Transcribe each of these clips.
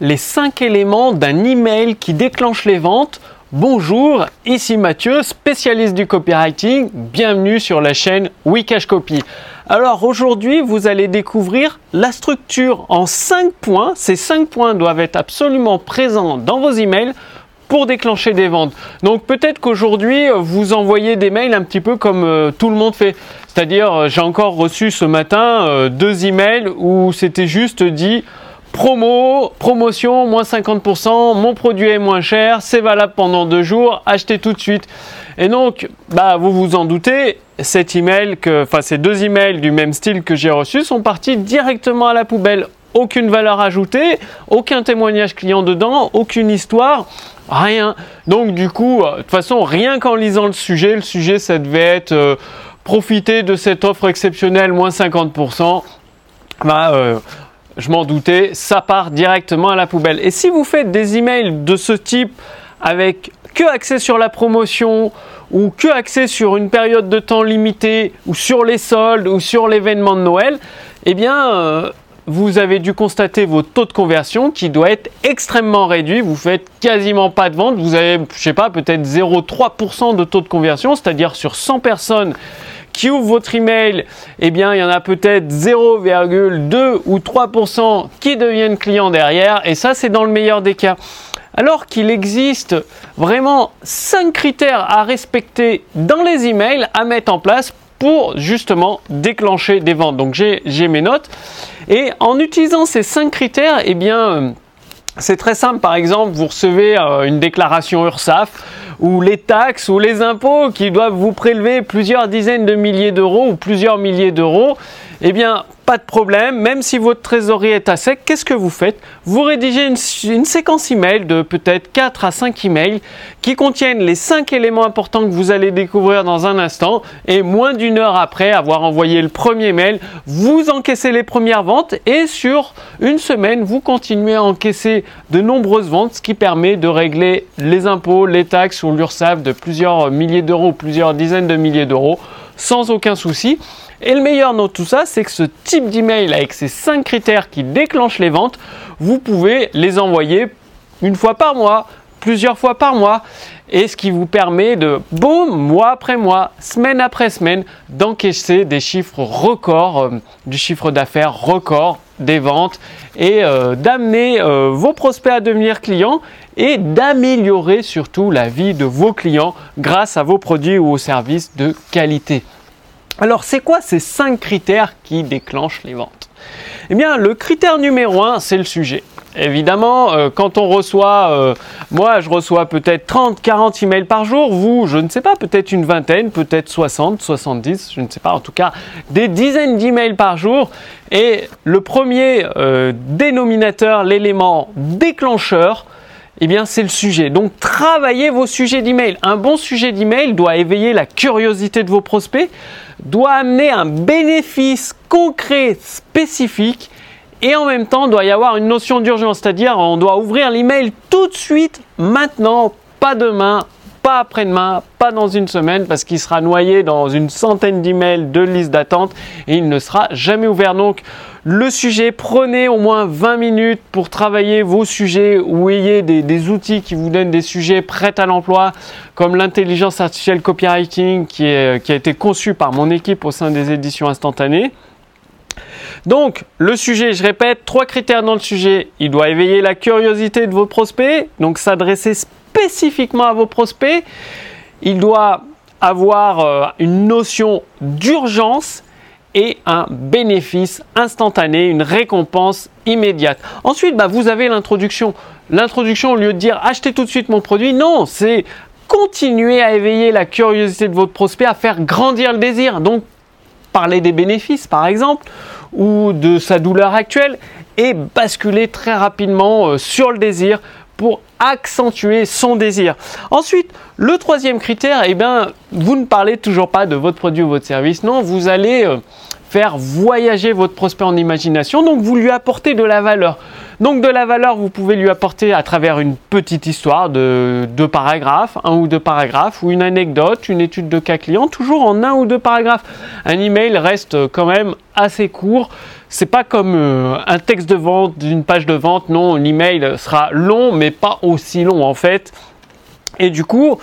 les 5 éléments d'un email qui déclenche les ventes. Bonjour, ici Mathieu, spécialiste du copywriting. Bienvenue sur la chaîne Wikash Copy. Alors aujourd'hui, vous allez découvrir la structure en 5 points. Ces 5 points doivent être absolument présents dans vos emails pour déclencher des ventes. Donc peut-être qu'aujourd'hui, vous envoyez des mails un petit peu comme euh, tout le monde fait. C'est-à-dire, euh, j'ai encore reçu ce matin euh, deux emails où c'était juste dit promo, promotion, moins 50%, mon produit est moins cher, c'est valable pendant deux jours, achetez tout de suite. Et donc, bah, vous vous en doutez, cet email que, enfin, ces deux emails du même style que j'ai reçus sont partis directement à la poubelle. Aucune valeur ajoutée, aucun témoignage client dedans, aucune histoire, rien. Donc, du coup, euh, de toute façon, rien qu'en lisant le sujet, le sujet, ça devait être euh, profiter de cette offre exceptionnelle, moins 50%. Bah, euh, je m'en doutais, ça part directement à la poubelle. Et si vous faites des emails de ce type avec que accès sur la promotion ou que accès sur une période de temps limitée ou sur les soldes ou sur l'événement de Noël, eh bien, euh, vous avez dû constater votre taux de conversion qui doit être extrêmement réduit. Vous faites quasiment pas de vente. Vous avez, je sais pas, peut-être 0,3% de taux de conversion, c'est-à-dire sur 100 personnes qui ouvrent votre email, eh bien, il y en a peut-être 0,2 ou 3% qui deviennent clients derrière. Et ça, c'est dans le meilleur des cas. Alors qu'il existe vraiment 5 critères à respecter dans les emails à mettre en place pour justement déclencher des ventes. Donc j'ai mes notes et en utilisant ces 5 critères, eh bien euh, c'est très simple. Par exemple, vous recevez euh, une déclaration URSAF ou les taxes ou les impôts qui doivent vous prélever plusieurs dizaines de milliers d'euros ou plusieurs milliers d'euros. Eh bien, pas de problème, même si votre trésorerie est à sec, qu'est-ce que vous faites? Vous rédigez une, séquence email de peut-être 4 à 5 emails qui contiennent les 5 éléments importants que vous allez découvrir dans un instant et moins d'une heure après avoir envoyé le premier mail, vous encaissez les premières ventes et sur une semaine, vous continuez à encaisser de nombreuses ventes, ce qui permet de régler les impôts, les taxes ou l'URSSAF de plusieurs milliers d'euros, plusieurs dizaines de milliers d'euros sans aucun souci. Et le meilleur dans tout ça, c'est que ce type d'email avec ces 5 critères qui déclenchent les ventes, vous pouvez les envoyer une fois par mois, plusieurs fois par mois, et ce qui vous permet de, boum, mois après mois, semaine après semaine, d'encaisser des chiffres records, euh, du chiffre d'affaires record, des ventes, et euh, d'amener euh, vos prospects à devenir clients et d'améliorer surtout la vie de vos clients grâce à vos produits ou services de qualité. Alors, c'est quoi ces cinq critères qui déclenchent les ventes? Eh bien, le critère numéro un, c'est le sujet. Évidemment, euh, quand on reçoit, euh, moi je reçois peut-être 30, 40 emails par jour, vous, je ne sais pas, peut-être une vingtaine, peut-être 60, 70, je ne sais pas, en tout cas des dizaines d'emails par jour. Et le premier euh, dénominateur, l'élément déclencheur, eh bien, c'est le sujet. Donc, travaillez vos sujets d'email. Un bon sujet d'email doit éveiller la curiosité de vos prospects, doit amener un bénéfice concret, spécifique, et en même temps, doit y avoir une notion d'urgence, c'est-à-dire on doit ouvrir l'email tout de suite, maintenant, pas demain, pas après-demain, pas dans une semaine, parce qu'il sera noyé dans une centaine d'emails de liste d'attente et il ne sera jamais ouvert. Donc, le sujet, prenez au moins 20 minutes pour travailler vos sujets ou ayez des, outils qui vous donnent des sujets prêts à l'emploi, comme l'intelligence artificielle copywriting qui, qui a été conçue par mon équipe au sein des éditions instantanées. Donc, le sujet, je répète, trois critères dans le sujet. Il doit éveiller la curiosité de vos prospects, donc s'adresser spécifiquement à vos prospects. Il doit avoir euh, une notion d'urgence et un bénéfice instantané, une récompense immédiate. Ensuite, bah, vous avez l'introduction. L'introduction, au lieu de dire achetez tout de suite mon produit, non, c'est continuer à éveiller la curiosité de votre prospect, à faire grandir le désir. Donc, parler des bénéfices, par exemple, ou de sa douleur actuelle, et basculer très rapidement euh, sur le désir pour accentuer son désir. Ensuite, le troisième critère, eh bien, vous ne parlez toujours pas de votre produit ou votre service, non, vous allez euh, faire voyager votre prospect en imagination, donc vous lui apportez de la valeur. Donc de la valeur, vous pouvez lui apporter à travers une petite histoire de deux paragraphes, un ou deux paragraphes, ou une anecdote, une étude de cas client, toujours en un ou deux paragraphes. Un email reste quand même assez court c'est pas comme euh, un texte de vente d'une page de vente. Non, l'email sera long, mais pas aussi long en fait. Et du coup,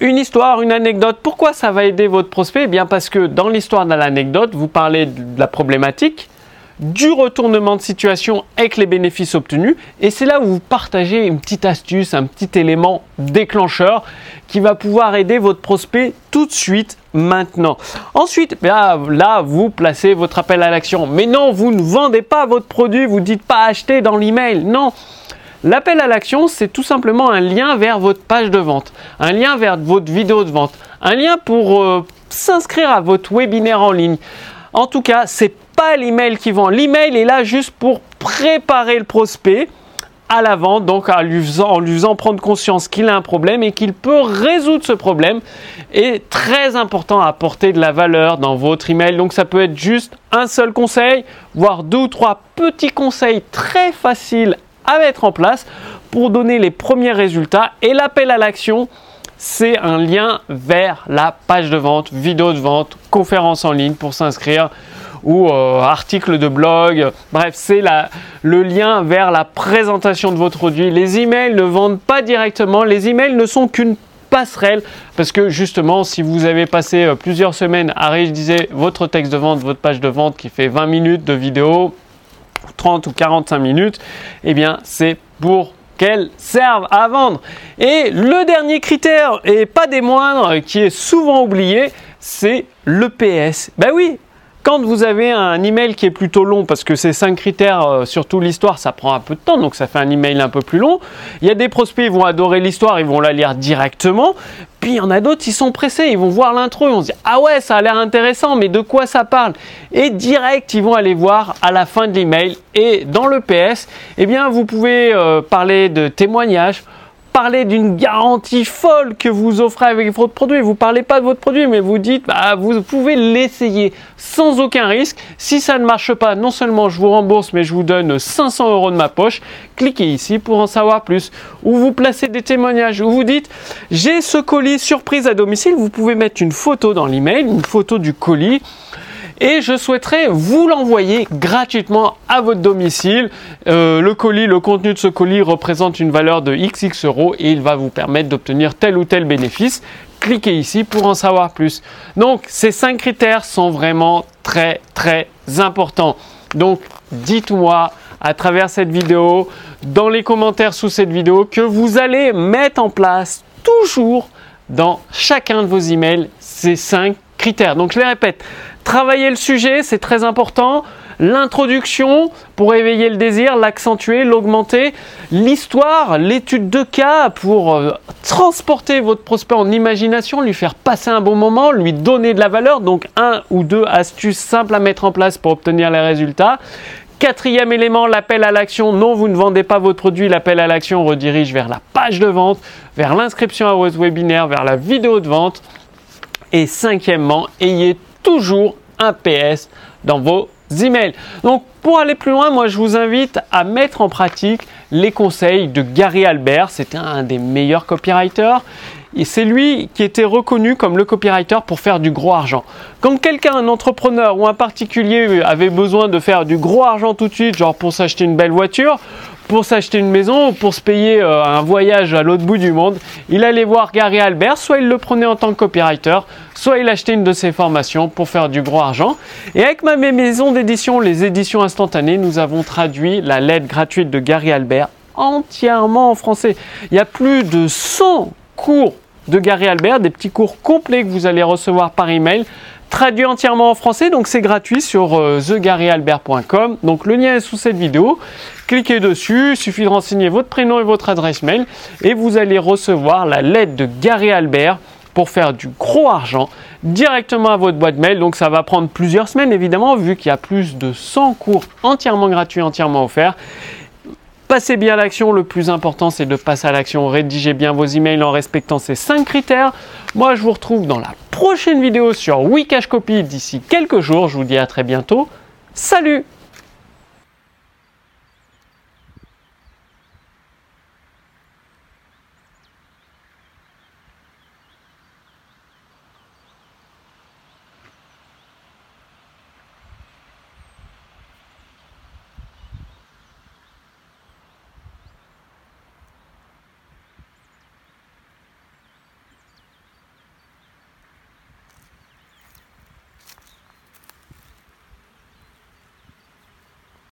une histoire, une anecdote. Pourquoi ça va aider votre prospect? Eh bien parce que dans l'histoire de l'anecdote, vous parlez de la problématique, du retournement de situation avec les bénéfices obtenus. Et c'est là où vous partagez une petite astuce, un petit élément déclencheur qui va pouvoir aider votre prospect tout de suite maintenant. Ensuite, là, là, vous placez votre appel à l'action. Mais non, vous ne vendez pas votre produit, vous dites pas acheter dans l'email. Non. L'appel à l'action, c'est tout simplement un lien vers votre page de vente, un lien vers votre vidéo de vente, un lien pour euh, s'inscrire à votre webinaire en ligne. En tout cas, c'est pas l'email qui vend. L'email est là juste pour préparer le prospect à la vente, donc en lui faisant, prendre conscience qu'il a un problème et qu'il peut résoudre ce problème. est très important apporter de la valeur dans votre email. Donc ça peut être juste un seul conseil, voire deux ou trois petits conseils très faciles à mettre en place pour donner les premiers résultats. Et l'appel à l'action, c'est un lien vers la page de vente, vidéo de vente, conférence en ligne pour s'inscrire ou euh, article de blog. Bref, c'est le lien vers la présentation de votre produit. Les emails ne vendent pas directement. Les emails ne sont qu'une passerelle parce que justement si vous avez passé euh, plusieurs semaines à rédiger votre texte de vente, votre page de vente qui fait 20 minutes de vidéo, 30 ou 45 minutes, eh bien c'est pour qu'elles servent à vendre. Et le dernier critère, et pas des moindres, qui est souvent oublié, c'est le PS. Ben oui, quand vous avez un email qui est plutôt long, parce que ces cinq critères, euh, surtout l'histoire, ça prend un peu de temps, donc ça fait un email un peu plus long. Il y a des prospects, ils vont adorer l'histoire, ils vont la lire directement. Puis il y en a d'autres, ils sont pressés, ils vont voir l'intro, ils vont se dire ah ouais, ça a l'air intéressant, mais de quoi ça parle? Et direct, ils vont aller voir à la fin de l'email. Et dans le PS, eh bien, vous pouvez euh, parler de témoignages parlez d'une garantie folle que vous offrez avec votre produit. Vous parlez pas de votre produit, mais vous dites, bah, vous pouvez l'essayer sans aucun risque. Si ça ne marche pas, non seulement je vous rembourse, mais je vous donne 500 euros de ma poche. Cliquez ici pour en savoir plus. Ou vous placez des témoignages, ou vous dites, j'ai ce colis surprise à domicile. Vous pouvez mettre une photo dans l'email, une photo du colis et je souhaiterais vous l'envoyer gratuitement à votre domicile. Euh, le colis, le contenu de ce colis représente une valeur de XX euros et il va vous permettre d'obtenir tel ou tel bénéfice. Cliquez ici pour en savoir plus. Donc ces cinq critères sont vraiment très très importants. Donc dites-moi à travers cette vidéo, dans les commentaires sous cette vidéo, que vous allez mettre en place toujours dans chacun de vos emails ces cinq Donc je les répète, Travailler le sujet, c'est très important. L'introduction pour éveiller le désir, l'accentuer, l'augmenter. L'histoire, l'étude de cas pour euh, transporter votre prospect en imagination, lui faire passer un bon moment, lui donner de la valeur. Donc un ou deux astuces simples à mettre en place pour obtenir les résultats. Quatrième élément, l'appel à l'action. Non, vous ne vendez pas votre produit. L'appel à l'action redirige vers la page de vente, vers l'inscription à votre webinaire, vers la vidéo de vente. Et cinquièmement, ayez toujours un PS dans vos emails. Donc pour aller plus loin, moi je vous invite à mettre en pratique les conseils de Gary Albert. C'était un des meilleurs copywriters. C'est lui qui était reconnu comme le copywriter pour faire du gros argent. Quand quelqu'un, un entrepreneur ou un particulier avait besoin de faire du gros argent tout de suite, genre pour s'acheter une belle voiture, pour s'acheter une maison ou pour se payer euh, un voyage à l'autre bout du monde, il allait voir Gary Albert, soit il le prenait en tant que copywriter, soit il achetait une de ses formations pour faire du gros argent. Et avec ma maison d'édition, les éditions instantanées, nous avons traduit la lettre gratuite de Gary Albert entièrement en français. Il y a plus de 100 cours de Gary Albert, des petits cours complets que vous allez recevoir par email traduit entièrement en français, donc c'est gratuit sur euh, thegaryalbert.com. Donc le lien est sous cette vidéo. Cliquez dessus, il suffit de renseigner votre prénom et votre adresse mail et vous allez recevoir la lettre de Gary Albert pour faire du gros argent directement à votre boîte mail. Donc ça va prendre plusieurs semaines évidemment vu qu'il y a plus de 100 cours entièrement gratuits, entièrement offerts. Passez bien à l'action, le plus important c'est de passer à l'action, rédigez bien vos emails en respectant ces 5 critères. Moi je vous retrouve dans la prochaine vidéo sur Wikash Copy d'ici quelques jours, je vous dis à très bientôt. Salut